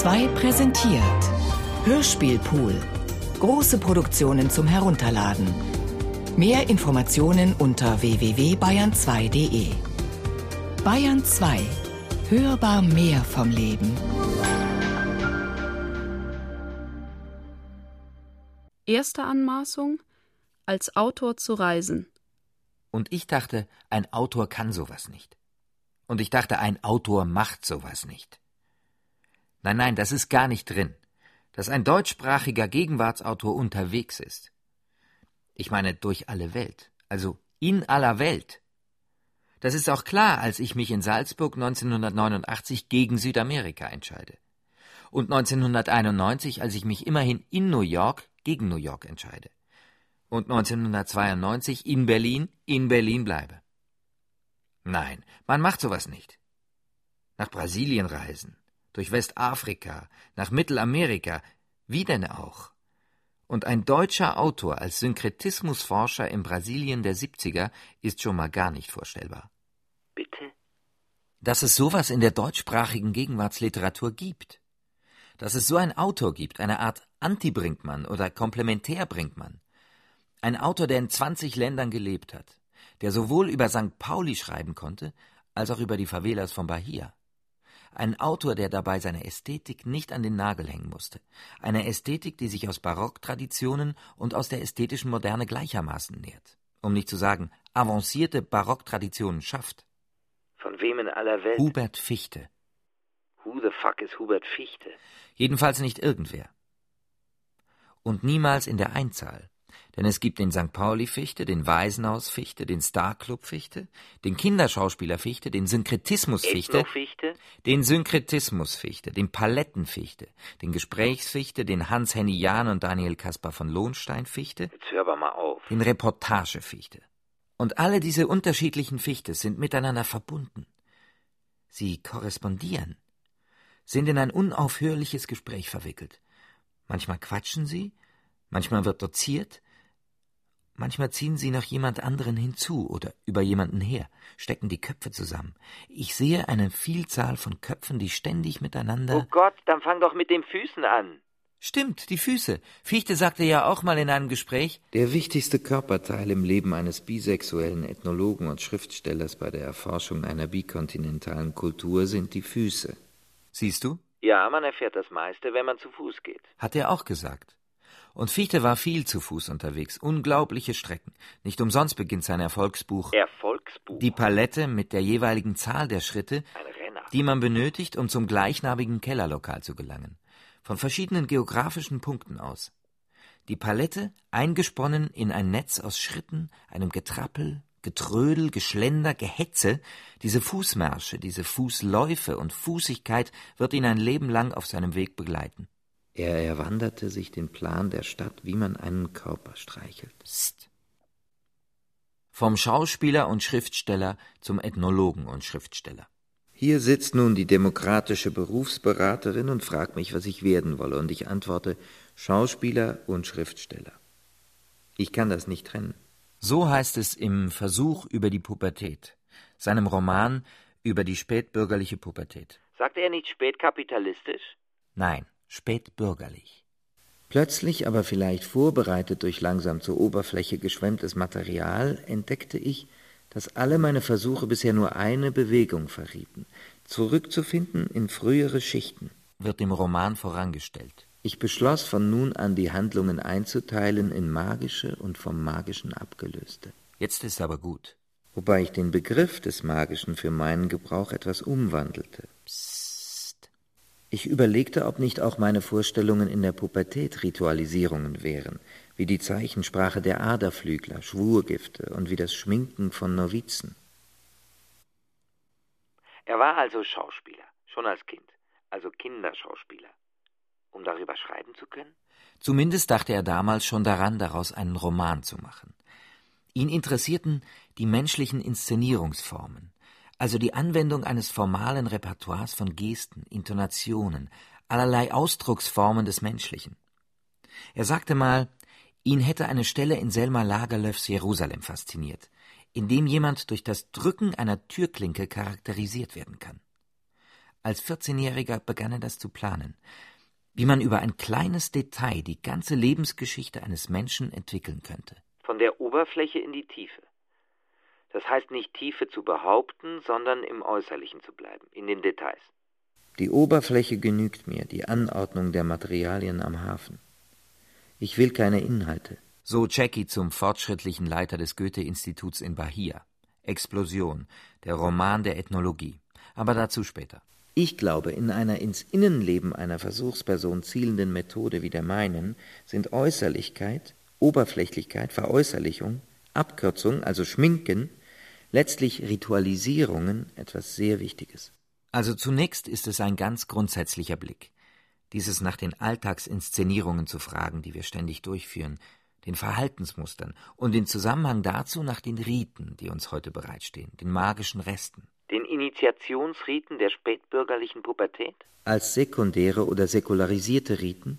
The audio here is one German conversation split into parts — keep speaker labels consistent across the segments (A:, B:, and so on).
A: 2 präsentiert Hörspielpool. Große Produktionen zum Herunterladen. Mehr Informationen unter www.bayern2.de. Bayern 2. Hörbar mehr vom Leben.
B: Erste Anmaßung: Als Autor zu reisen.
C: Und ich dachte, ein Autor kann sowas nicht. Und ich dachte, ein Autor macht sowas nicht. Nein, nein, das ist gar nicht drin, dass ein deutschsprachiger Gegenwartsautor unterwegs ist. Ich meine durch alle Welt, also in aller Welt. Das ist auch klar, als ich mich in Salzburg 1989 gegen Südamerika entscheide. Und 1991, als ich mich immerhin in New York gegen New York entscheide. Und 1992 in Berlin in Berlin bleibe. Nein, man macht sowas nicht. Nach Brasilien reisen, durch Westafrika, nach Mittelamerika, wie denn auch? Und ein deutscher Autor als Synkretismusforscher in Brasilien der 70er ist schon mal gar nicht vorstellbar.
D: Bitte?
C: Dass es sowas in der deutschsprachigen Gegenwartsliteratur gibt. Dass es so einen Autor gibt, eine Art Anti-Brinkmann oder Komplementär-Brinkmann. Ein Autor, der in 20 Ländern gelebt hat, der sowohl über St. Pauli schreiben konnte, als auch über die Favelas von Bahia. Ein Autor, der dabei seine Ästhetik nicht an den Nagel hängen musste. Eine Ästhetik, die sich aus Barocktraditionen und aus der ästhetischen Moderne gleichermaßen nährt. Um nicht zu sagen, avancierte Barocktraditionen schafft.
D: Von wem in aller Welt?
C: Hubert Fichte.
D: Who the fuck ist Hubert Fichte?
C: Jedenfalls nicht irgendwer. Und niemals in der Einzahl. Denn es gibt den St. Pauli-Fichte, den Waisenhaus-Fichte, den Starclub-Fichte, den Kinderschauspieler-Fichte, den Synkretismus-Fichte,
D: Fichte?
C: den Synkretismus-Fichte, den Palettenfichte, den Gesprächsfichte, den Hans-Henny Jahn und Daniel Kaspar von Lohnstein-Fichte, den Reportage-Fichte. Und alle diese unterschiedlichen Fichtes sind miteinander verbunden. Sie korrespondieren, sind in ein unaufhörliches Gespräch verwickelt. Manchmal quatschen sie, manchmal wird doziert, manchmal ziehen sie noch jemand anderen hinzu oder über jemanden her, stecken die Köpfe zusammen. Ich sehe eine Vielzahl von Köpfen, die ständig miteinander.
D: Oh Gott, dann fang doch mit den Füßen an.
C: Stimmt, die Füße. Fichte sagte ja auch mal in einem Gespräch,
E: Der wichtigste Körperteil im Leben eines bisexuellen Ethnologen und Schriftstellers bei der Erforschung einer bikontinentalen Kultur sind die Füße.
C: siehst du?
D: Ja, man erfährt das meiste, wenn man zu Fuß geht.
C: Hat er auch gesagt. Und Fichte war viel zu Fuß unterwegs, unglaubliche Strecken. Nicht umsonst beginnt sein Erfolgsbuch
D: Erfolgsbuch.
C: Die Palette mit der jeweiligen Zahl der Schritte, die man benötigt, um zum gleichnamigen Kellerlokal zu gelangen. Von verschiedenen geografischen Punkten aus. Die Palette eingesponnen in ein Netz aus Schritten, einem Getrappel, Getrödel, Geschlender, Gehetze, diese Fußmärsche, diese Fußläufe und Fußigkeit wird ihn ein Leben lang auf seinem Weg begleiten.
E: Er erwanderte sich den Plan der Stadt, wie man einen Körper streichelt.
C: Psst. Vom Schauspieler und Schriftsteller zum Ethnologen und Schriftsteller.
E: Hier sitzt nun die demokratische Berufsberaterin und fragt mich, was ich werden wolle, und ich antworte Schauspieler und Schriftsteller. Ich kann das nicht trennen.
C: So heißt es im Versuch über die Pubertät, seinem Roman über die spätbürgerliche Pubertät.
D: Sagt er nicht spätkapitalistisch?
C: Nein, spätbürgerlich.
E: Plötzlich, aber vielleicht vorbereitet durch langsam zur Oberfläche geschwemmtes Material, entdeckte ich, dass alle meine Versuche bisher nur eine Bewegung verrieten, zurückzufinden in frühere Schichten.
C: Wird dem Roman vorangestellt.
E: Ich beschloss von nun an die Handlungen einzuteilen in magische und vom Magischen abgelöste.
C: Jetzt ist aber gut.
E: Wobei ich den Begriff des Magischen für meinen Gebrauch etwas umwandelte. Ich überlegte, ob nicht auch meine Vorstellungen in der Pubertät Ritualisierungen wären, wie die Zeichensprache der Aderflügler, Schwurgifte und wie das Schminken von Novizen.
D: Er war also Schauspieler, schon als Kind, also Kinderschauspieler. Um darüber schreiben zu können?
C: Zumindest dachte er damals schon daran, daraus einen Roman zu machen. Ihn interessierten die menschlichen Inszenierungsformen, also die Anwendung eines formalen Repertoires von Gesten, Intonationen, allerlei Ausdrucksformen des Menschlichen. Er sagte mal, ihn hätte eine Stelle in Selma Lagerlöfs Jerusalem fasziniert, in dem jemand durch das Drücken einer Türklinke charakterisiert werden kann. Als 14-Jähriger begann er das zu planen. Wie man über ein kleines Detail die ganze Lebensgeschichte eines Menschen entwickeln könnte.
D: Von der Oberfläche in die Tiefe. Das heißt nicht Tiefe zu behaupten, sondern im Äußerlichen zu bleiben, in den Details.
E: Die Oberfläche genügt mir, die Anordnung der Materialien am Hafen. Ich will keine Inhalte.
C: So Jackie zum fortschrittlichen Leiter des Goethe-Instituts in Bahia. Explosion, der Roman der Ethnologie. Aber dazu später.
E: Ich glaube, in einer ins Innenleben einer Versuchsperson zielenden Methode wie der meinen sind Äußerlichkeit, Oberflächlichkeit, Veräußerlichung, Abkürzung, also Schminken, letztlich Ritualisierungen etwas sehr Wichtiges.
C: Also zunächst ist es ein ganz grundsätzlicher Blick. Dieses nach den Alltagsinszenierungen zu fragen, die wir ständig durchführen, den Verhaltensmustern und den Zusammenhang dazu nach den Riten, die uns heute bereitstehen, den magischen Resten.
D: Den Initiationsriten der spätbürgerlichen Pubertät?
E: Als sekundäre oder säkularisierte Riten?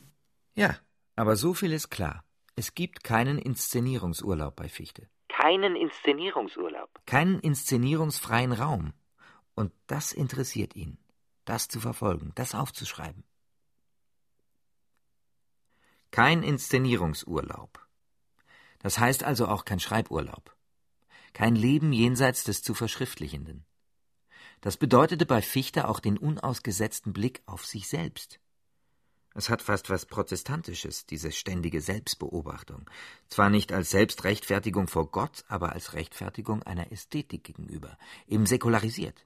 C: Ja, aber so viel ist klar. Es gibt keinen Inszenierungsurlaub bei Fichte.
D: Keinen Inszenierungsurlaub?
C: Keinen inszenierungsfreien Raum. Und das interessiert ihn. Das zu verfolgen, das aufzuschreiben. Kein Inszenierungsurlaub. Das heißt also auch kein Schreiburlaub. Kein Leben jenseits des zu Verschriftlichenden. Das bedeutete bei Fichte auch den unausgesetzten Blick auf sich selbst. Es hat fast was Protestantisches, diese ständige Selbstbeobachtung. Zwar nicht als Selbstrechtfertigung vor Gott, aber als Rechtfertigung einer Ästhetik gegenüber. Eben säkularisiert.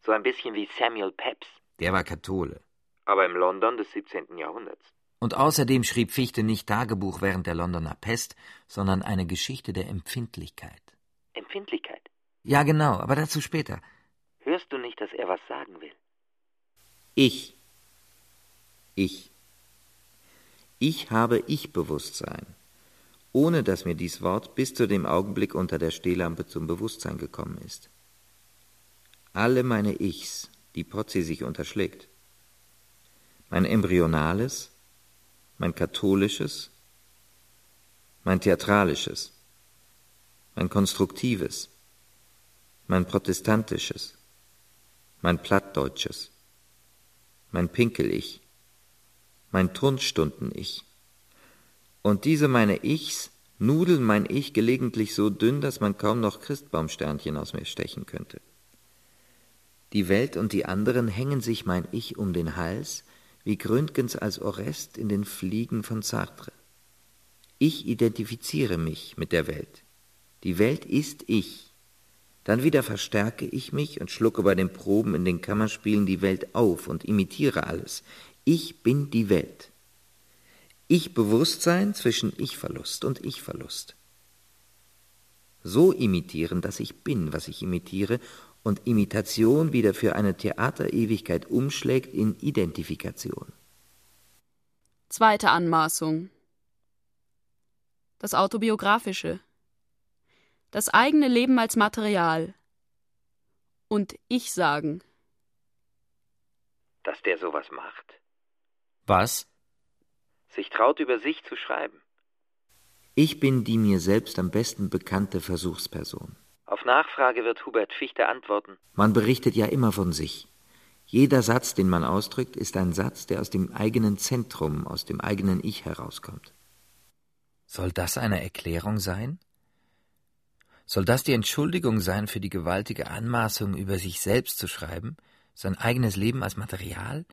D: So ein bisschen wie Samuel Pepys.
C: Der war Kathole.
D: Aber im London des 17. Jahrhunderts.
C: Und außerdem schrieb Fichte nicht Tagebuch während der Londoner Pest, sondern eine Geschichte der Empfindlichkeit.
D: Empfindlichkeit?
C: Ja, genau, aber dazu später.
D: Hörst du nicht, dass er was sagen will?
E: Ich. Ich. Ich habe Ich-Bewusstsein, ohne dass mir dies Wort bis zu dem Augenblick unter der Stehlampe zum Bewusstsein gekommen ist. Alle meine Ichs, die Potzi sich unterschlägt. Mein embryonales, mein katholisches, mein theatralisches, mein konstruktives, mein protestantisches, mein plattdeutsches, mein Pinkel-Ich, mein Turnstunden-Ich. Und diese meine Ichs nudeln mein Ich gelegentlich so dünn, dass man kaum noch Christbaumsternchen aus mir stechen könnte. Die Welt und die anderen hängen sich mein Ich um den Hals, wie Gründgens als Orest in den Fliegen von Sartre. Ich identifiziere mich mit der Welt. Die Welt ist ich. Dann wieder verstärke ich mich und schlucke bei den Proben in den Kammerspielen die Welt auf und imitiere alles. Ich bin die Welt. Ich-Bewusstsein zwischen Ich-Verlust und Ich-Verlust. So imitieren, dass ich bin, was ich imitiere, und Imitation wieder für eine Theaterewigkeit umschlägt in Identifikation.
B: Zweite Anmaßung. Das Autobiografische. Das eigene Leben als Material. Und Ich sagen.
D: Dass der sowas macht.
C: Was?
D: Sich traut, über sich zu schreiben.
E: Ich bin die mir selbst am besten bekannte Versuchsperson.
D: Auf Nachfrage wird Hubert Fichte antworten.
E: Man berichtet ja immer von sich. Jeder Satz, den man ausdrückt, ist ein Satz, der aus dem eigenen Zentrum, aus dem eigenen Ich herauskommt.
C: Soll das eine Erklärung sein? Soll das die Entschuldigung sein für die gewaltige Anmaßung, über sich selbst zu schreiben, sein eigenes Leben als Material?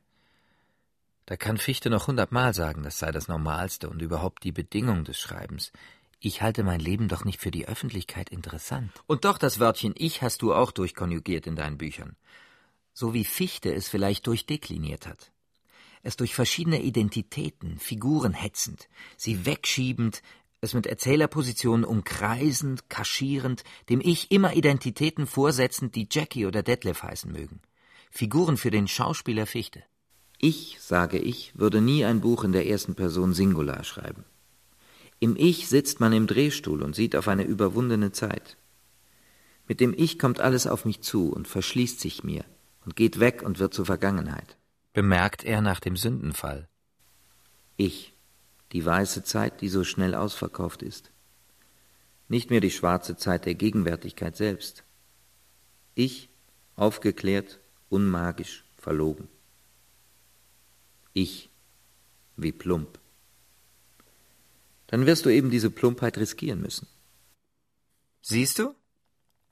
C: Da kann Fichte noch hundertmal sagen, das sei das Normalste und überhaupt die Bedingung des Schreibens. Ich halte mein Leben doch nicht für die Öffentlichkeit interessant. Und doch das Wörtchen Ich hast du auch durchkonjugiert in deinen Büchern. So wie Fichte es vielleicht durchdekliniert hat. Es durch verschiedene Identitäten, Figuren hetzend, sie wegschiebend, es mit Erzählerpositionen umkreisend, kaschierend, dem Ich immer Identitäten vorsetzend, die Jackie oder Detlef heißen mögen. Figuren für den Schauspieler Fichte.
E: Ich, sage ich, würde nie ein Buch in der ersten Person Singular schreiben. Im Ich sitzt man im Drehstuhl und sieht auf eine überwundene Zeit. Mit dem Ich kommt alles auf mich zu und verschließt sich mir und geht weg und wird zur Vergangenheit.
C: Bemerkt er nach dem Sündenfall.
E: Ich, die weiße Zeit, die so schnell ausverkauft ist. Nicht mehr die schwarze Zeit der Gegenwärtigkeit selbst. Ich, aufgeklärt, unmagisch, verlogen. Ich, wie plump. Dann wirst du eben diese Plumpheit riskieren müssen.
C: Siehst du?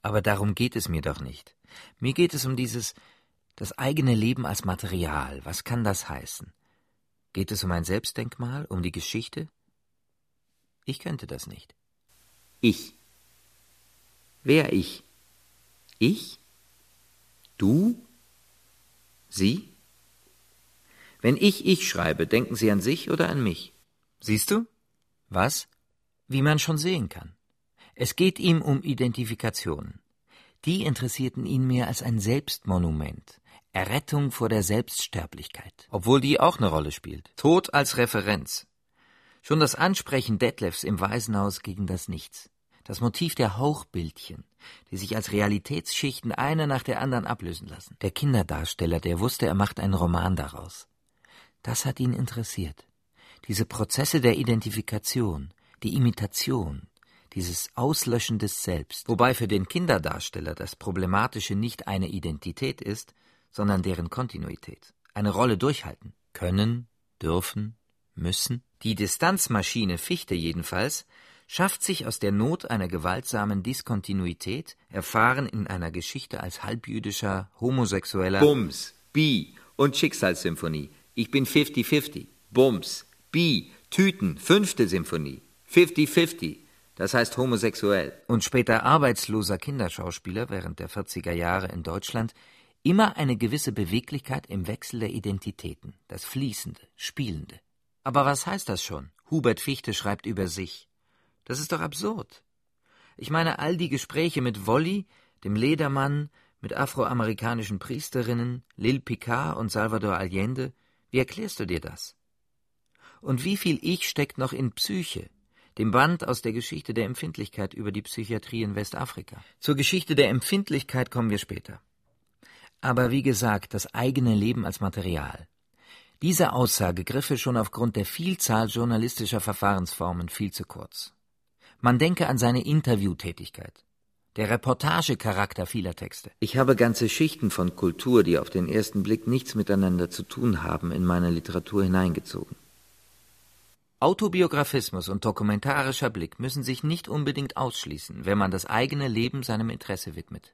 C: Aber darum geht es mir doch nicht. Mir geht es um dieses das eigene Leben als Material. Was kann das heißen? Geht es um ein Selbstdenkmal, um die Geschichte? Ich könnte das nicht.
E: Ich. Wer ich? Ich? Du? Sie? Wenn ich ich schreibe, denken Sie an sich oder an mich?
C: Siehst du? Was? Wie man schon sehen kann. Es geht ihm um Identifikation. Die interessierten ihn mehr als ein Selbstmonument, Errettung vor der Selbststerblichkeit, obwohl die auch eine Rolle spielt. Tod als Referenz. Schon das Ansprechen Detlefs im Waisenhaus gegen das Nichts. Das Motiv der Hauchbildchen, die sich als Realitätsschichten eine nach der anderen ablösen lassen. Der Kinderdarsteller, der wusste, er macht einen Roman daraus. Das hat ihn interessiert. Diese Prozesse der Identifikation, die Imitation, dieses Auslöschen des Selbst. Wobei für den Kinderdarsteller das Problematische nicht eine Identität ist, sondern deren Kontinuität. Eine Rolle durchhalten. Können, dürfen, müssen. Die Distanzmaschine Fichte jedenfalls schafft sich aus der Not einer gewaltsamen Diskontinuität, erfahren in einer Geschichte als halbjüdischer, homosexueller
E: Bums, Bi und Schicksalssymphonie. Ich bin 50-50. Bums, Bi, Tüten, fünfte Symphonie. 50-50. Das heißt homosexuell.
C: Und später arbeitsloser Kinderschauspieler während der 40er Jahre in Deutschland immer eine gewisse Beweglichkeit im Wechsel der Identitäten, das Fließende, Spielende. Aber was heißt das schon? Hubert Fichte schreibt über sich. Das ist doch absurd. Ich meine, all die Gespräche mit Wolli, dem Ledermann, mit afroamerikanischen Priesterinnen, Lil Picard und Salvador Allende, wie erklärst du dir das? Und wie viel Ich steckt noch in Psyche, dem Band aus der Geschichte der Empfindlichkeit über die Psychiatrie in Westafrika? Zur Geschichte der Empfindlichkeit kommen wir später. Aber wie gesagt, das eigene Leben als Material. Diese Aussage griffe schon aufgrund der Vielzahl journalistischer Verfahrensformen viel zu kurz. Man denke an seine Interviewtätigkeit, der Reportagecharakter vieler Texte.
E: Ich habe ganze Schichten von Kultur, die auf den ersten Blick nichts miteinander zu tun haben, in meine Literatur hineingezogen.
C: Autobiografismus und dokumentarischer Blick müssen sich nicht unbedingt ausschließen, wenn man das eigene Leben seinem Interesse widmet.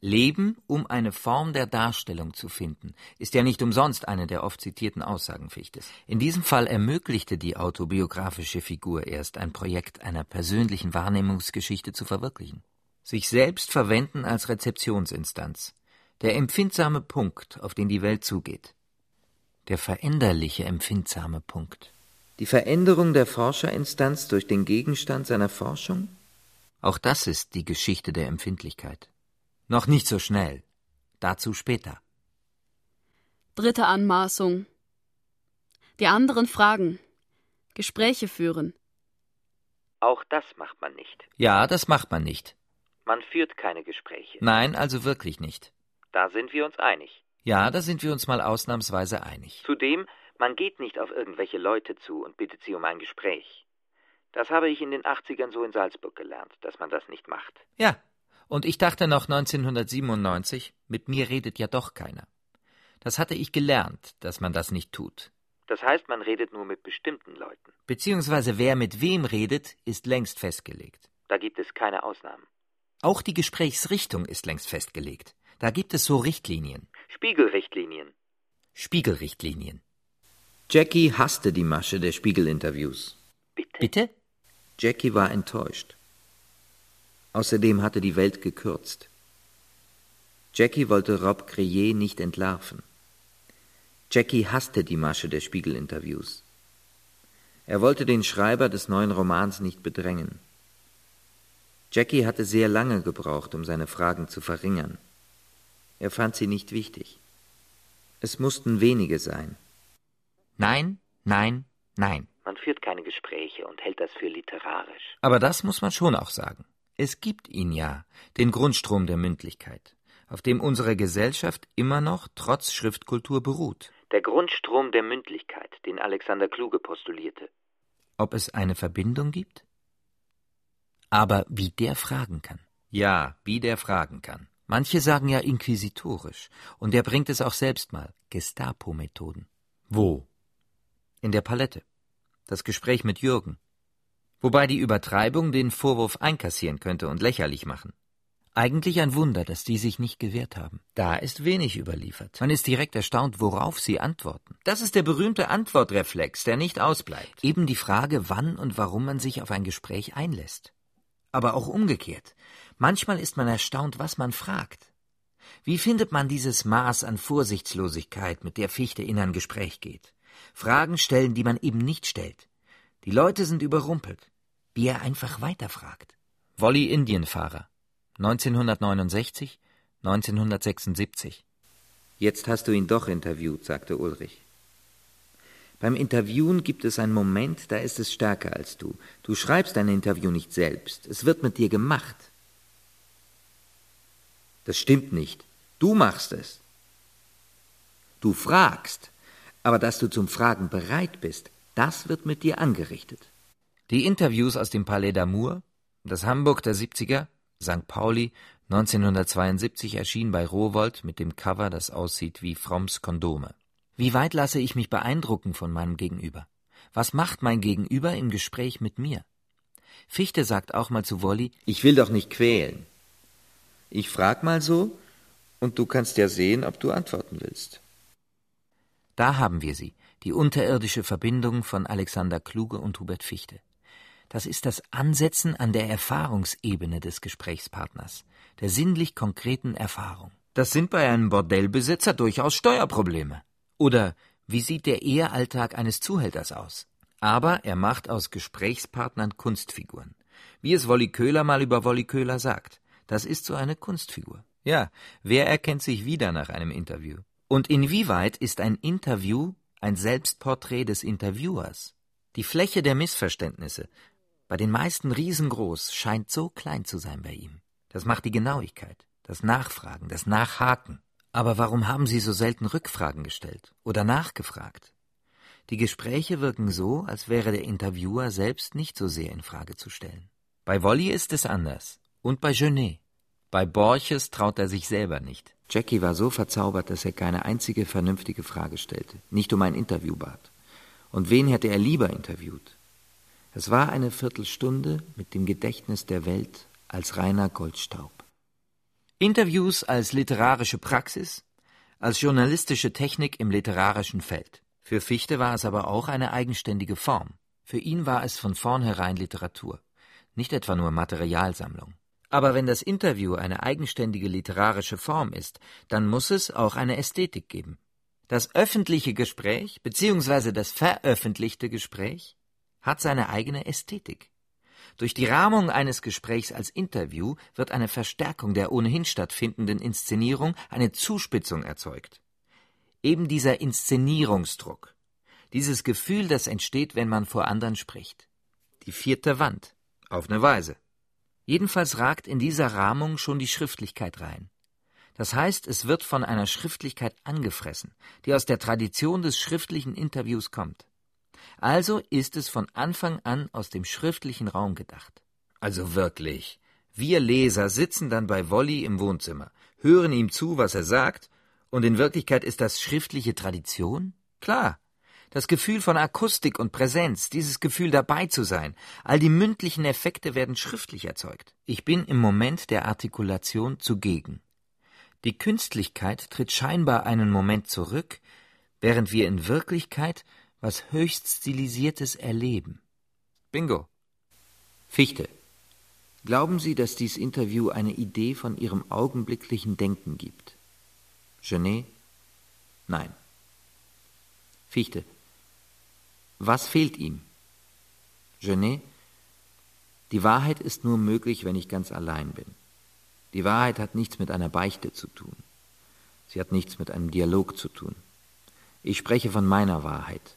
C: Leben, um eine Form der Darstellung zu finden, ist ja nicht umsonst eine der oft zitierten Aussagen Fichtes. In diesem Fall ermöglichte die autobiografische Figur erst ein Projekt einer persönlichen Wahrnehmungsgeschichte zu verwirklichen. Sich selbst verwenden als Rezeptionsinstanz, der empfindsame Punkt, auf den die Welt zugeht. Der veränderliche empfindsame Punkt.
E: Die Veränderung der Forscherinstanz durch den Gegenstand seiner Forschung?
C: Auch das ist die Geschichte der Empfindlichkeit. Noch nicht so schnell. Dazu später.
B: Dritte Anmaßung. Die anderen fragen. Gespräche führen.
D: Auch das macht man nicht.
C: Ja, das macht man nicht.
D: Man führt keine Gespräche.
C: Nein, also wirklich nicht.
D: Da sind wir uns einig.
C: Ja, da sind wir uns mal ausnahmsweise einig.
D: Zudem, man geht nicht auf irgendwelche Leute zu und bittet sie um ein Gespräch. Das habe ich in den 80ern so in Salzburg gelernt, dass man das nicht macht.
C: Ja, und ich dachte noch 1997, mit mir redet ja doch keiner. Das hatte ich gelernt, dass man das nicht tut.
D: Das heißt, man redet nur mit bestimmten Leuten.
C: Beziehungsweise wer mit wem redet, ist längst festgelegt.
D: Da gibt es keine Ausnahmen.
C: Auch die Gesprächsrichtung ist längst festgelegt. Da gibt es so Richtlinien.
D: Spiegelrichtlinien.
C: Spiegelrichtlinien.
E: Jackie hasste die Masche der Spiegelinterviews.
D: Bitte?
C: Bitte?
E: Jackie war enttäuscht. Außerdem hatte die Welt gekürzt. Jackie wollte Rob Crier nicht entlarven. Jackie hasste die Masche der Spiegelinterviews. Er wollte den Schreiber des neuen Romans nicht bedrängen. Jackie hatte sehr lange gebraucht, um seine Fragen zu verringern. Er fand sie nicht wichtig. Es mussten wenige sein.
C: Nein, nein, nein.
D: Man führt keine Gespräche und hält das für literarisch.
C: Aber das muss man schon auch sagen. Es gibt ihn ja, den Grundstrom der Mündlichkeit, auf dem unsere Gesellschaft immer noch trotz Schriftkultur beruht.
D: Der Grundstrom der Mündlichkeit, den Alexander Kluge postulierte.
C: Ob es eine Verbindung gibt? Aber wie der fragen kann. Ja, wie der fragen kann. Manche sagen ja inquisitorisch, und er bringt es auch selbst mal, Gestapo-Methoden. Wo? In der Palette. Das Gespräch mit Jürgen. Wobei die Übertreibung den Vorwurf einkassieren könnte und lächerlich machen. Eigentlich ein Wunder, dass die sich nicht gewehrt haben. Da ist wenig überliefert. Man ist direkt erstaunt, worauf sie antworten. Das ist der berühmte Antwortreflex, der nicht ausbleibt. Eben die Frage, wann und warum man sich auf ein Gespräch einlässt. Aber auch umgekehrt. Manchmal ist man erstaunt, was man fragt. Wie findet man dieses Maß an Vorsichtslosigkeit, mit der Fichte in ein Gespräch geht? Fragen stellen, die man eben nicht stellt. Die Leute sind überrumpelt. Wie er einfach weiterfragt. Wolli Indienfahrer. 1969, 1976.
E: Jetzt hast du ihn doch interviewt, sagte Ulrich. Beim Interviewen gibt es einen Moment, da ist es stärker als du. Du schreibst dein Interview nicht selbst, es wird mit dir gemacht. Das stimmt nicht. Du machst es. Du fragst, aber dass du zum Fragen bereit bist, das wird mit dir angerichtet.
C: Die Interviews aus dem Palais d'Amour, das Hamburg der 70er, St. Pauli 1972 erschien bei Rowold mit dem Cover, das aussieht wie Fromms Kondome. Wie weit lasse ich mich beeindrucken von meinem Gegenüber? Was macht mein Gegenüber im Gespräch mit mir? Fichte sagt auch mal zu Wolli,
E: ich will doch nicht quälen. Ich frag mal so, und du kannst ja sehen, ob du antworten willst.
C: Da haben wir sie, die unterirdische Verbindung von Alexander Kluge und Hubert Fichte. Das ist das Ansetzen an der Erfahrungsebene des Gesprächspartners, der sinnlich konkreten Erfahrung. Das sind bei einem Bordellbesitzer durchaus Steuerprobleme. Oder wie sieht der Ehealltag eines Zuhälters aus? Aber er macht aus Gesprächspartnern Kunstfiguren. Wie es Wolli Köhler mal über Wolli Köhler sagt. Das ist so eine Kunstfigur. Ja, wer erkennt sich wieder nach einem Interview? Und inwieweit ist ein Interview ein Selbstporträt des Interviewers? Die Fläche der Missverständnisse, bei den meisten riesengroß, scheint so klein zu sein bei ihm. Das macht die Genauigkeit, das Nachfragen, das Nachhaken. Aber warum haben Sie so selten Rückfragen gestellt oder nachgefragt? Die Gespräche wirken so, als wäre der Interviewer selbst nicht so sehr in Frage zu stellen. Bei Wolli ist es anders. Und bei Genet. Bei Borches traut er sich selber nicht.
E: Jackie war so verzaubert, dass er keine einzige vernünftige Frage stellte, nicht um ein Interview bat. Und wen hätte er lieber interviewt? Es war eine Viertelstunde mit dem Gedächtnis der Welt als reiner Goldstaub.
C: Interviews als literarische Praxis, als journalistische Technik im literarischen Feld. Für Fichte war es aber auch eine eigenständige Form. Für ihn war es von vornherein Literatur, nicht etwa nur Materialsammlung. Aber wenn das Interview eine eigenständige literarische Form ist, dann muss es auch eine Ästhetik geben. Das öffentliche Gespräch bzw. das veröffentlichte Gespräch hat seine eigene Ästhetik. Durch die Rahmung eines Gesprächs als Interview wird eine Verstärkung der ohnehin stattfindenden Inszenierung, eine Zuspitzung erzeugt. Eben dieser Inszenierungsdruck, dieses Gefühl, das entsteht, wenn man vor anderen spricht. Die vierte Wand, auf eine Weise. Jedenfalls ragt in dieser Rahmung schon die Schriftlichkeit rein. Das heißt, es wird von einer Schriftlichkeit angefressen, die aus der Tradition des schriftlichen Interviews kommt. Also ist es von Anfang an aus dem schriftlichen Raum gedacht. Also wirklich. Wir Leser sitzen dann bei Wolli im Wohnzimmer, hören ihm zu, was er sagt, und in Wirklichkeit ist das schriftliche Tradition? Klar. Das Gefühl von Akustik und Präsenz, dieses Gefühl dabei zu sein, all die mündlichen Effekte werden schriftlich erzeugt. Ich bin im Moment der Artikulation zugegen. Die Künstlichkeit tritt scheinbar einen Moment zurück, während wir in Wirklichkeit was höchst stilisiertes erleben. Bingo.
E: Fichte. Glauben Sie, dass dies Interview eine Idee von Ihrem augenblicklichen Denken gibt? Genet? Nein. Fichte. Was fehlt ihm? Genet? Die Wahrheit ist nur möglich, wenn ich ganz allein bin. Die Wahrheit hat nichts mit einer Beichte zu tun. Sie hat nichts mit einem Dialog zu tun. Ich spreche von meiner Wahrheit.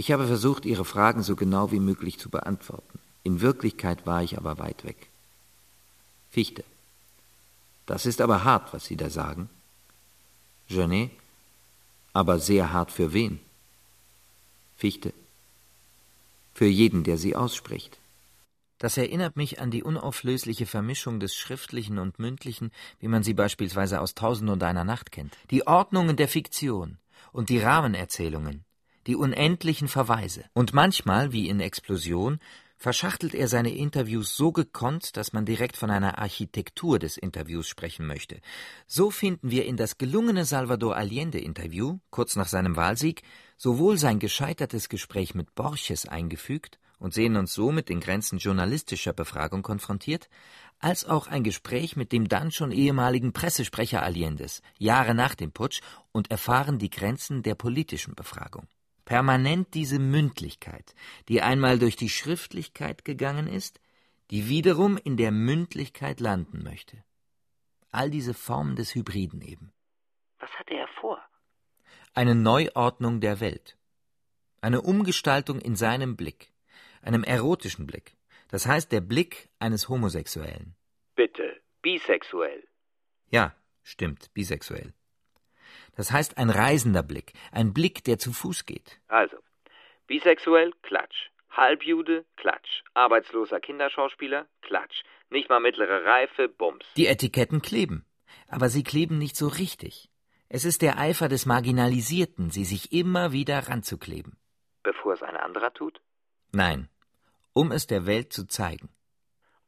E: Ich habe versucht, Ihre Fragen so genau wie möglich zu beantworten. In Wirklichkeit war ich aber weit weg. Fichte. Das ist aber hart, was Sie da sagen. Genet. Aber sehr hart für wen? Fichte. Für jeden, der sie ausspricht.
C: Das erinnert mich an die unauflösliche Vermischung des Schriftlichen und Mündlichen, wie man sie beispielsweise aus Tausend und einer Nacht kennt. Die Ordnungen der Fiktion und die Rahmenerzählungen, die unendlichen Verweise. Und manchmal, wie in Explosion, verschachtelt er seine Interviews so gekonnt, dass man direkt von einer Architektur des Interviews sprechen möchte. So finden wir in das gelungene Salvador Allende-Interview, kurz nach seinem Wahlsieg, sowohl sein gescheitertes Gespräch mit Borches eingefügt und sehen uns so mit den Grenzen journalistischer Befragung konfrontiert, als auch ein Gespräch mit dem dann schon ehemaligen Pressesprecher Allendes, Jahre nach dem Putsch, und erfahren die Grenzen der politischen Befragung. Permanent diese Mündlichkeit, die einmal durch die Schriftlichkeit gegangen ist, die wiederum in der Mündlichkeit landen möchte. All diese Formen des Hybriden eben.
D: Was hatte er vor?
C: Eine Neuordnung der Welt. Eine Umgestaltung in seinem Blick einem erotischen Blick. Das heißt der Blick eines Homosexuellen.
D: Bitte, bisexuell.
C: Ja, stimmt, bisexuell. Das heißt ein reisender Blick, ein Blick, der zu Fuß geht.
D: Also, bisexuell, Klatsch. Halbjude, Klatsch. Arbeitsloser Kinderschauspieler, Klatsch. Nicht mal mittlere Reife, Bums.
C: Die Etiketten kleben. Aber sie kleben nicht so richtig. Es ist der Eifer des Marginalisierten, sie sich immer wieder ranzukleben.
D: Bevor es ein anderer tut?
C: Nein, um es der Welt zu zeigen.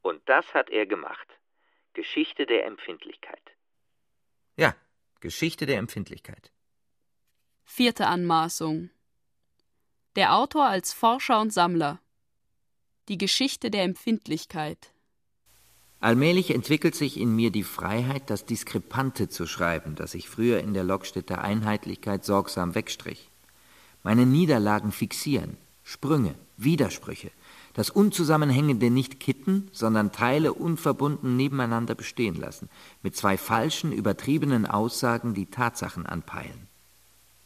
D: Und das hat er gemacht. Geschichte der Empfindlichkeit.
C: Ja, Geschichte der Empfindlichkeit.
B: Vierte Anmaßung. Der Autor als Forscher und Sammler. Die Geschichte der Empfindlichkeit.
E: Allmählich entwickelt sich in mir die Freiheit, das Diskrepante zu schreiben, das ich früher in der Lockstädter Einheitlichkeit sorgsam wegstrich. Meine Niederlagen fixieren, Sprünge, Widersprüche, das Unzusammenhängende nicht kitten, sondern Teile unverbunden nebeneinander bestehen lassen, mit zwei falschen, übertriebenen Aussagen die Tatsachen anpeilen.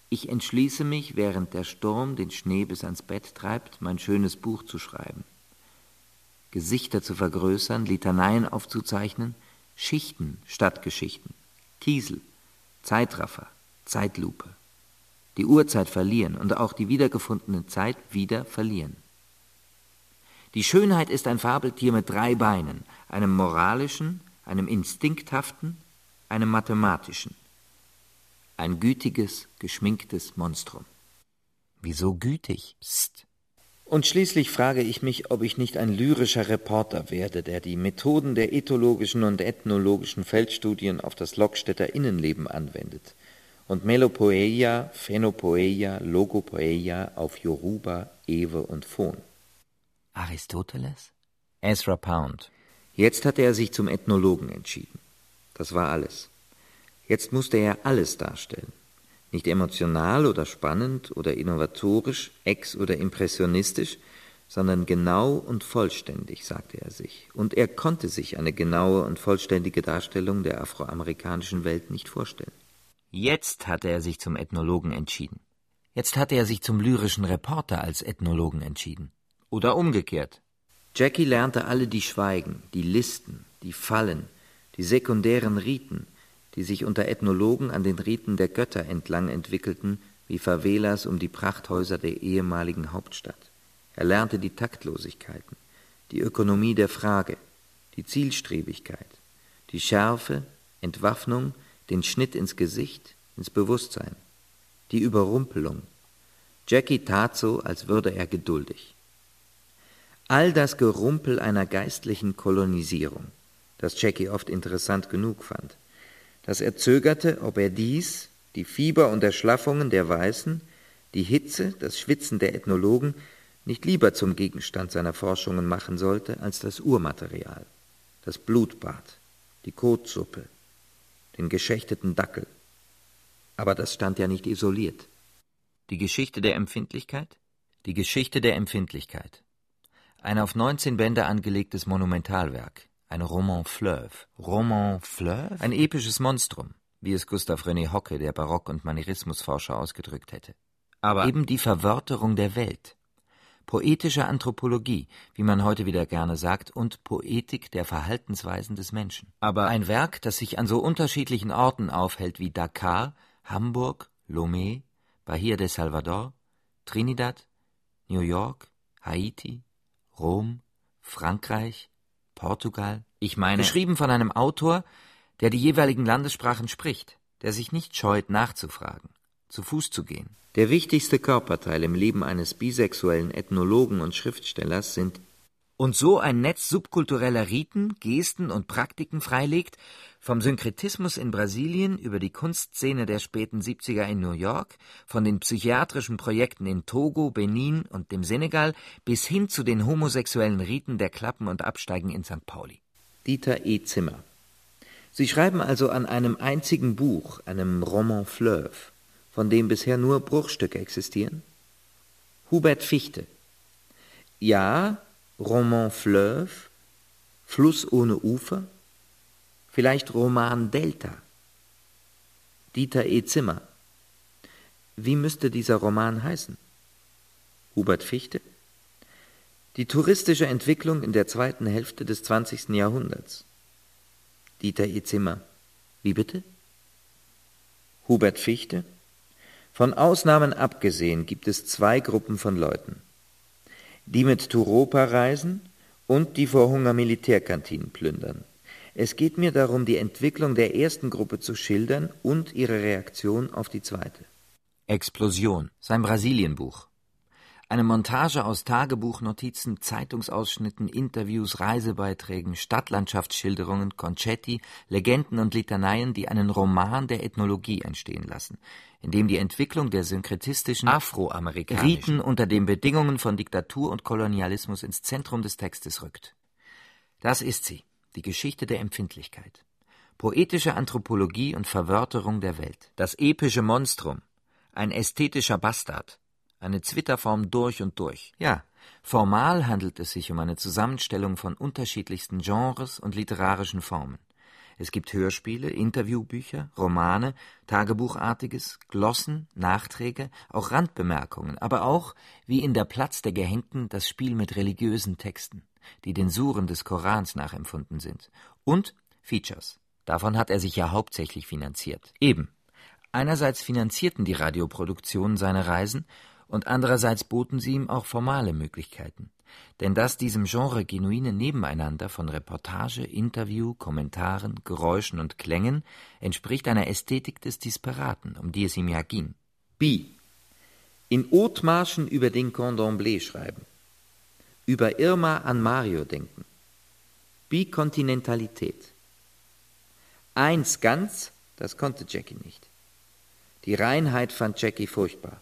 E: Ich entschließe mich, während der Sturm den Schnee bis ans Bett treibt, mein schönes Buch zu schreiben. Gesichter zu vergrößern, Litaneien aufzuzeichnen, Schichten statt Geschichten, Kiesel, Zeitraffer, Zeitlupe die Uhrzeit verlieren und auch die wiedergefundene Zeit wieder verlieren. Die Schönheit ist ein Fabeltier mit drei Beinen, einem moralischen, einem instinkthaften, einem mathematischen. Ein gütiges, geschminktes Monstrum.
C: Wieso gütig? Psst.
E: Und schließlich frage ich mich, ob ich nicht ein lyrischer Reporter werde, der die Methoden der ethologischen und ethnologischen Feldstudien auf das Lockstädter Innenleben anwendet und Melopoeia, Phenopoeia, Logopoeia auf Yoruba, Ewe und Fon.
C: Aristoteles? Ezra Pound.
E: Jetzt hatte er sich zum Ethnologen entschieden. Das war alles. Jetzt musste er alles darstellen. Nicht emotional oder spannend oder innovatorisch, ex- oder impressionistisch, sondern genau und vollständig, sagte er sich. Und er konnte sich eine genaue und vollständige Darstellung der afroamerikanischen Welt nicht vorstellen.
C: Jetzt hatte er sich zum Ethnologen entschieden. Jetzt hatte er sich zum lyrischen Reporter als Ethnologen entschieden. Oder umgekehrt.
E: Jackie lernte alle die Schweigen, die Listen, die Fallen, die sekundären Riten, die sich unter Ethnologen an den Riten der Götter entlang entwickelten, wie Favelas um die Prachthäuser der ehemaligen Hauptstadt. Er lernte die Taktlosigkeiten, die Ökonomie der Frage, die Zielstrebigkeit, die Schärfe, Entwaffnung, den Schnitt ins Gesicht, ins Bewusstsein, die Überrumpelung. Jackie tat so, als würde er geduldig. All das Gerumpel einer geistlichen Kolonisierung, das Jackie oft interessant genug fand, dass er zögerte, ob er dies, die Fieber und Erschlaffungen der Weißen, die Hitze, das Schwitzen der Ethnologen, nicht lieber zum Gegenstand seiner Forschungen machen sollte als das Urmaterial, das Blutbad, die Kotsuppe, den geschächteten Dackel. Aber das stand ja nicht isoliert.
C: Die Geschichte der Empfindlichkeit? Die Geschichte der Empfindlichkeit. Ein auf 19 Bände angelegtes Monumentalwerk. Ein Roman fleuve. Roman fleuve? Ein episches Monstrum, wie es Gustav René Hocke, der Barock- und Manierismusforscher, ausgedrückt hätte. Aber eben die Verwörterung der Welt poetische Anthropologie, wie man heute wieder gerne sagt, und Poetik der Verhaltensweisen des Menschen. Aber ein Werk, das sich an so unterschiedlichen Orten aufhält wie Dakar, Hamburg, Lomé, Bahia de Salvador, Trinidad, New York, Haiti, Rom, Frankreich, Portugal. Ich meine, geschrieben von einem Autor, der die jeweiligen Landessprachen spricht, der sich nicht scheut, nachzufragen, zu Fuß zu gehen.
E: Der wichtigste Körperteil im Leben eines bisexuellen Ethnologen und Schriftstellers sind
C: und so ein Netz subkultureller Riten, Gesten und Praktiken freilegt, vom Synkretismus in Brasilien über die Kunstszene der späten 70er in New York, von den psychiatrischen Projekten in Togo, Benin und dem Senegal bis hin zu den homosexuellen Riten der Klappen und Absteigen in St. Pauli.
E: Dieter E. Zimmer. Sie schreiben also an einem einzigen Buch, einem Roman Fleuve, von dem bisher nur Bruchstücke existieren? Hubert Fichte. Ja, Roman Fleuve, Fluss ohne Ufer, vielleicht Roman Delta. Dieter E. Zimmer. Wie müsste dieser Roman heißen? Hubert Fichte. Die touristische Entwicklung in der zweiten Hälfte des 20. Jahrhunderts. Dieter E. Zimmer. Wie bitte? Hubert Fichte. Von Ausnahmen abgesehen gibt es zwei Gruppen von Leuten die mit Turopa reisen und die vor Hunger Militärkantinen plündern. Es geht mir darum, die Entwicklung der ersten Gruppe zu schildern und ihre Reaktion auf die zweite.
C: Explosion, sein Brasilienbuch. Eine Montage aus Tagebuchnotizen, Zeitungsausschnitten, Interviews, Reisebeiträgen, Stadtlandschaftsschilderungen, Concetti, Legenden und Litaneien, die einen Roman der Ethnologie entstehen lassen, in dem die Entwicklung der synkretistischen afroamerikanischen Riten unter den Bedingungen von Diktatur und Kolonialismus ins Zentrum des Textes rückt. Das ist sie, die Geschichte der Empfindlichkeit. Poetische Anthropologie und Verwörterung der Welt. Das epische Monstrum. Ein ästhetischer Bastard eine Zwitterform durch und durch. Ja, formal handelt es sich um eine Zusammenstellung von unterschiedlichsten Genres und literarischen Formen. Es gibt Hörspiele, Interviewbücher, Romane, Tagebuchartiges, Glossen, Nachträge, auch Randbemerkungen, aber auch, wie in der Platz der Gehängten, das Spiel mit religiösen Texten, die den Suren des Korans nachempfunden sind. Und Features. Davon hat er sich ja hauptsächlich finanziert. Eben. Einerseits finanzierten die Radioproduktionen seine Reisen und andererseits boten sie ihm auch formale Möglichkeiten. Denn das diesem Genre genuine Nebeneinander von Reportage, Interview, Kommentaren, Geräuschen und Klängen entspricht einer Ästhetik des Disparaten, um die es ihm ja ging.
E: B. In Hautmarschen über den Condemblé schreiben. Über Irma an Mario denken. Bikontinentalität. Eins ganz, das konnte Jackie nicht. Die Reinheit fand Jackie furchtbar.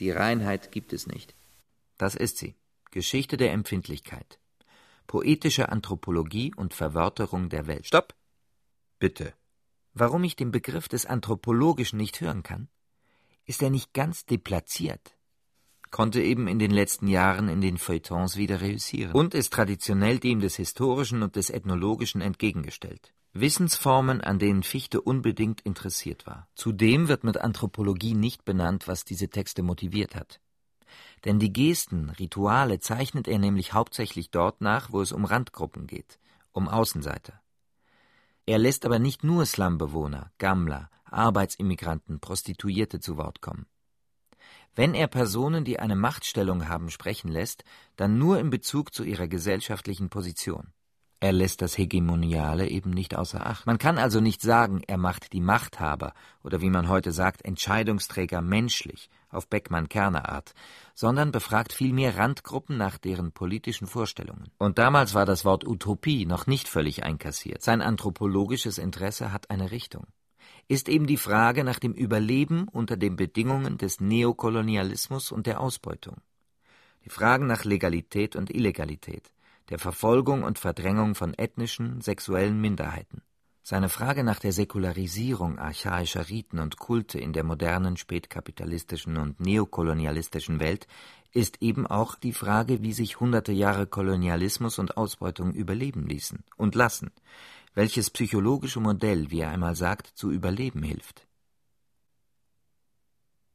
E: Die Reinheit gibt es nicht.
C: Das ist sie. Geschichte der Empfindlichkeit. Poetische Anthropologie und Verwörterung der Welt. Stopp! Bitte. Warum ich den Begriff des Anthropologischen nicht hören kann? Ist er nicht ganz deplatziert? Konnte eben in den letzten Jahren in den Feuilletons wieder reüssieren und ist traditionell dem des Historischen und des Ethnologischen entgegengestellt. Wissensformen, an denen Fichte unbedingt interessiert war. Zudem wird mit Anthropologie nicht benannt, was diese Texte motiviert hat. Denn die Gesten, Rituale zeichnet er nämlich hauptsächlich dort nach, wo es um Randgruppen geht, um Außenseiter. Er lässt aber nicht nur Slumbewohner, Gammler, Arbeitsimmigranten, Prostituierte zu Wort kommen. Wenn er Personen, die eine Machtstellung haben, sprechen lässt, dann nur in Bezug zu ihrer gesellschaftlichen Position. Er lässt das Hegemoniale eben nicht außer Acht. Man kann also nicht sagen, er macht die Machthaber oder wie man heute sagt, Entscheidungsträger menschlich, auf Beckmann-Kerner-Art, sondern befragt vielmehr Randgruppen nach deren politischen Vorstellungen. Und damals war das Wort Utopie noch nicht völlig einkassiert. Sein anthropologisches Interesse hat eine Richtung. Ist eben die Frage nach dem Überleben unter den Bedingungen des Neokolonialismus und der Ausbeutung. Die Fragen nach Legalität und Illegalität der Verfolgung und Verdrängung von ethnischen, sexuellen Minderheiten. Seine Frage nach der Säkularisierung archaischer Riten und Kulte in der modernen spätkapitalistischen und neokolonialistischen Welt ist eben auch die Frage, wie sich hunderte Jahre Kolonialismus und Ausbeutung überleben ließen und lassen, welches psychologische Modell, wie er einmal sagt, zu überleben hilft.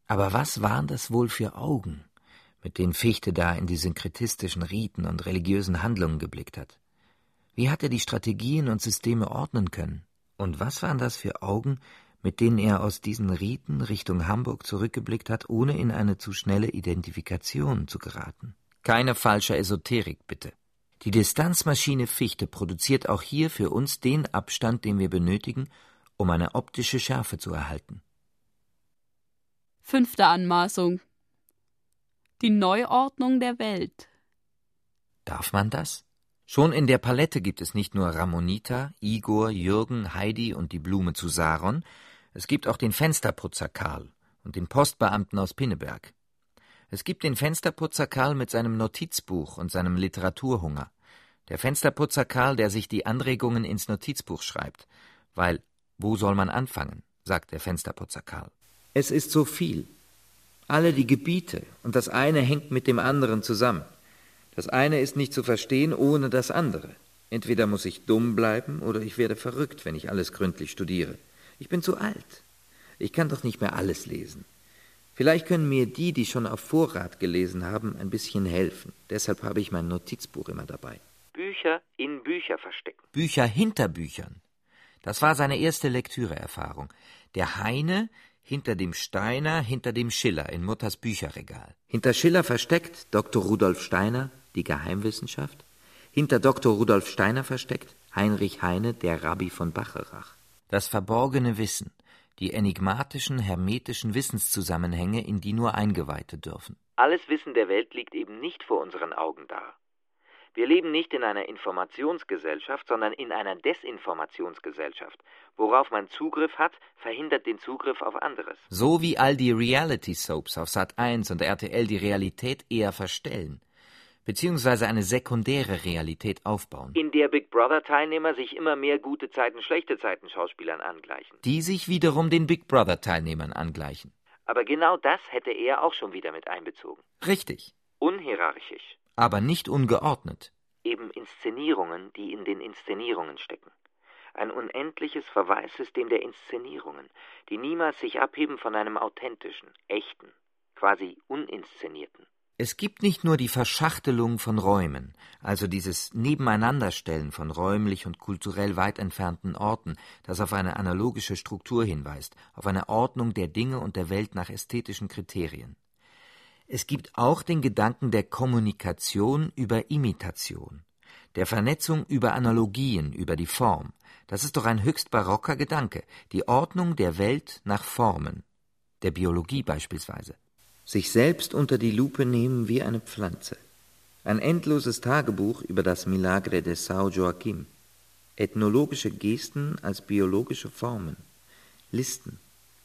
C: Aber was waren das wohl für Augen? Mit denen Fichte da in die synkretistischen Riten und religiösen Handlungen geblickt hat. Wie hat er die Strategien und Systeme ordnen können? Und was waren das für Augen, mit denen er aus diesen Riten Richtung Hamburg zurückgeblickt hat, ohne in eine zu schnelle Identifikation zu geraten? Keine falsche Esoterik, bitte. Die Distanzmaschine Fichte produziert auch hier für uns den Abstand, den wir benötigen, um eine optische Schärfe zu erhalten.
B: Fünfte Anmaßung. Die Neuordnung der Welt.
C: Darf man das? Schon in der Palette gibt es nicht nur Ramonita, Igor, Jürgen, Heidi und die Blume zu Saron, es gibt auch den Fensterputzer Karl und den Postbeamten aus Pinneberg. Es gibt den Fensterputzer Karl mit seinem Notizbuch und seinem Literaturhunger. Der Fensterputzer Karl, der sich die Anregungen ins Notizbuch schreibt. Weil, wo soll man anfangen? sagt der Fensterputzer Karl.
E: Es ist so viel. Alle die Gebiete, und das eine hängt mit dem anderen zusammen. Das eine ist nicht zu verstehen ohne das andere. Entweder muss ich dumm bleiben oder ich werde verrückt, wenn ich alles gründlich studiere. Ich bin zu alt. Ich kann doch nicht mehr alles lesen. Vielleicht können mir die, die schon auf Vorrat gelesen haben, ein bisschen helfen. Deshalb habe ich mein Notizbuch immer dabei.
D: Bücher in Bücher verstecken.
C: Bücher hinter Büchern. Das war seine erste Lektüreerfahrung. Der Heine hinter dem Steiner, hinter dem Schiller in Mutters Bücherregal.
E: Hinter Schiller versteckt Dr. Rudolf Steiner, die Geheimwissenschaft. Hinter Dr. Rudolf Steiner versteckt Heinrich Heine, der Rabbi von Bacharach.
C: Das verborgene Wissen, die enigmatischen, hermetischen Wissenszusammenhänge, in die nur Eingeweihte dürfen.
D: Alles Wissen der Welt liegt eben nicht vor unseren Augen da. Wir leben nicht in einer Informationsgesellschaft, sondern in einer Desinformationsgesellschaft. Worauf man Zugriff hat, verhindert den Zugriff auf anderes.
C: So wie all die Reality-Soaps auf Sat 1 und RTL die Realität eher verstellen, beziehungsweise eine sekundäre Realität aufbauen.
D: In der Big Brother-Teilnehmer sich immer mehr gute Zeiten, schlechte Zeiten Schauspielern angleichen.
C: Die sich wiederum den Big Brother-Teilnehmern angleichen.
D: Aber genau das hätte er auch schon wieder mit einbezogen.
C: Richtig.
D: Unhierarchisch
C: aber nicht ungeordnet.
D: Eben Inszenierungen, die in den Inszenierungen stecken. Ein unendliches Verweissystem der Inszenierungen, die niemals sich abheben von einem authentischen, echten, quasi uninszenierten.
C: Es gibt nicht nur die Verschachtelung von Räumen, also dieses Nebeneinanderstellen von räumlich und kulturell weit entfernten Orten, das auf eine analogische Struktur hinweist, auf eine Ordnung der Dinge und der Welt nach ästhetischen Kriterien. Es gibt auch den Gedanken der Kommunikation über Imitation, der Vernetzung über Analogien, über die Form. Das ist doch ein höchst barocker Gedanke, die Ordnung der Welt nach Formen, der Biologie beispielsweise.
E: Sich selbst unter die Lupe nehmen wie eine Pflanze. Ein endloses Tagebuch über das Milagre de Sao Joaquim. Ethnologische Gesten als biologische Formen. Listen,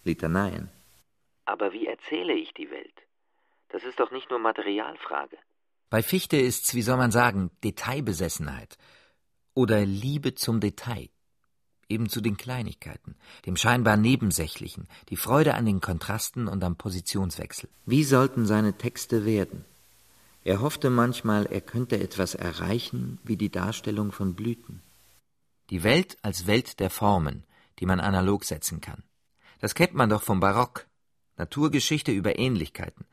E: Litaneien.
D: Aber wie erzähle ich die Welt? Das ist doch nicht nur Materialfrage.
C: Bei Fichte ist's, wie soll man sagen, Detailbesessenheit oder Liebe zum Detail. Eben zu den Kleinigkeiten, dem scheinbar Nebensächlichen, die Freude an den Kontrasten und am Positionswechsel.
E: Wie sollten seine Texte werden? Er hoffte manchmal, er könnte etwas erreichen wie die Darstellung von Blüten.
C: Die Welt als Welt der Formen, die man analog setzen kann. Das kennt man doch vom Barock. Naturgeschichte über Ähnlichkeiten.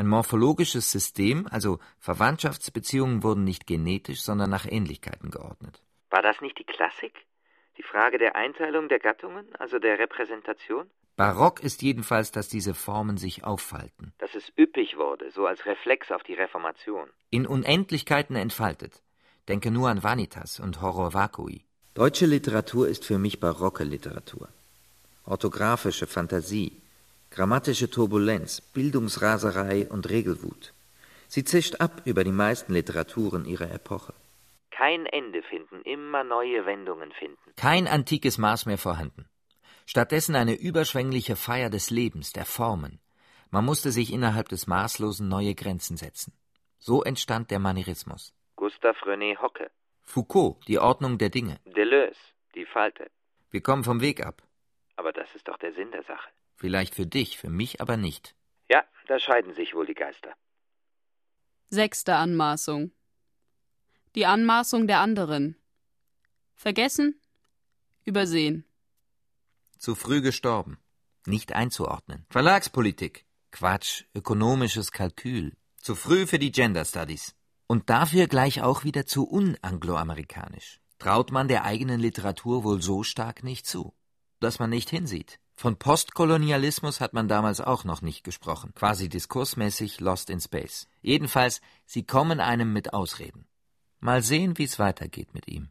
C: Ein morphologisches System, also Verwandtschaftsbeziehungen wurden nicht genetisch, sondern nach Ähnlichkeiten geordnet.
D: War das nicht die Klassik? Die Frage der Einteilung der Gattungen, also der Repräsentation?
C: Barock ist jedenfalls, dass diese Formen sich auffalten.
D: Dass es üppig wurde, so als Reflex auf die Reformation.
C: In Unendlichkeiten entfaltet. Denke nur an Vanitas und Horror Vacui.
E: Deutsche Literatur ist für mich barocke Literatur. Orthografische Fantasie, Grammatische Turbulenz, Bildungsraserei und Regelwut. Sie zischt ab über die meisten Literaturen ihrer Epoche.
D: Kein Ende finden, immer neue Wendungen finden.
C: Kein antikes Maß mehr vorhanden. Stattdessen eine überschwängliche Feier des Lebens, der Formen. Man musste sich innerhalb des Maßlosen neue Grenzen setzen. So entstand der Manierismus.
D: Gustav René Hocke.
C: Foucault, die Ordnung der Dinge.
D: Deleuze, die Falte.
C: Wir kommen vom Weg ab.
D: Aber das ist doch der Sinn der Sache.
C: Vielleicht für dich, für mich aber nicht.
D: Ja, da scheiden sich wohl die Geister.
B: Sechste Anmaßung. Die Anmaßung der anderen. Vergessen, übersehen.
C: Zu früh gestorben. Nicht einzuordnen. Verlagspolitik. Quatsch, ökonomisches Kalkül. Zu früh für die Gender Studies. Und dafür gleich auch wieder zu unangloamerikanisch. Traut man der eigenen Literatur wohl so stark nicht zu, dass man nicht hinsieht. Von Postkolonialismus hat man damals auch noch nicht gesprochen, quasi diskursmäßig Lost in Space. Jedenfalls, sie kommen einem mit Ausreden. Mal sehen, wie's weitergeht mit ihm.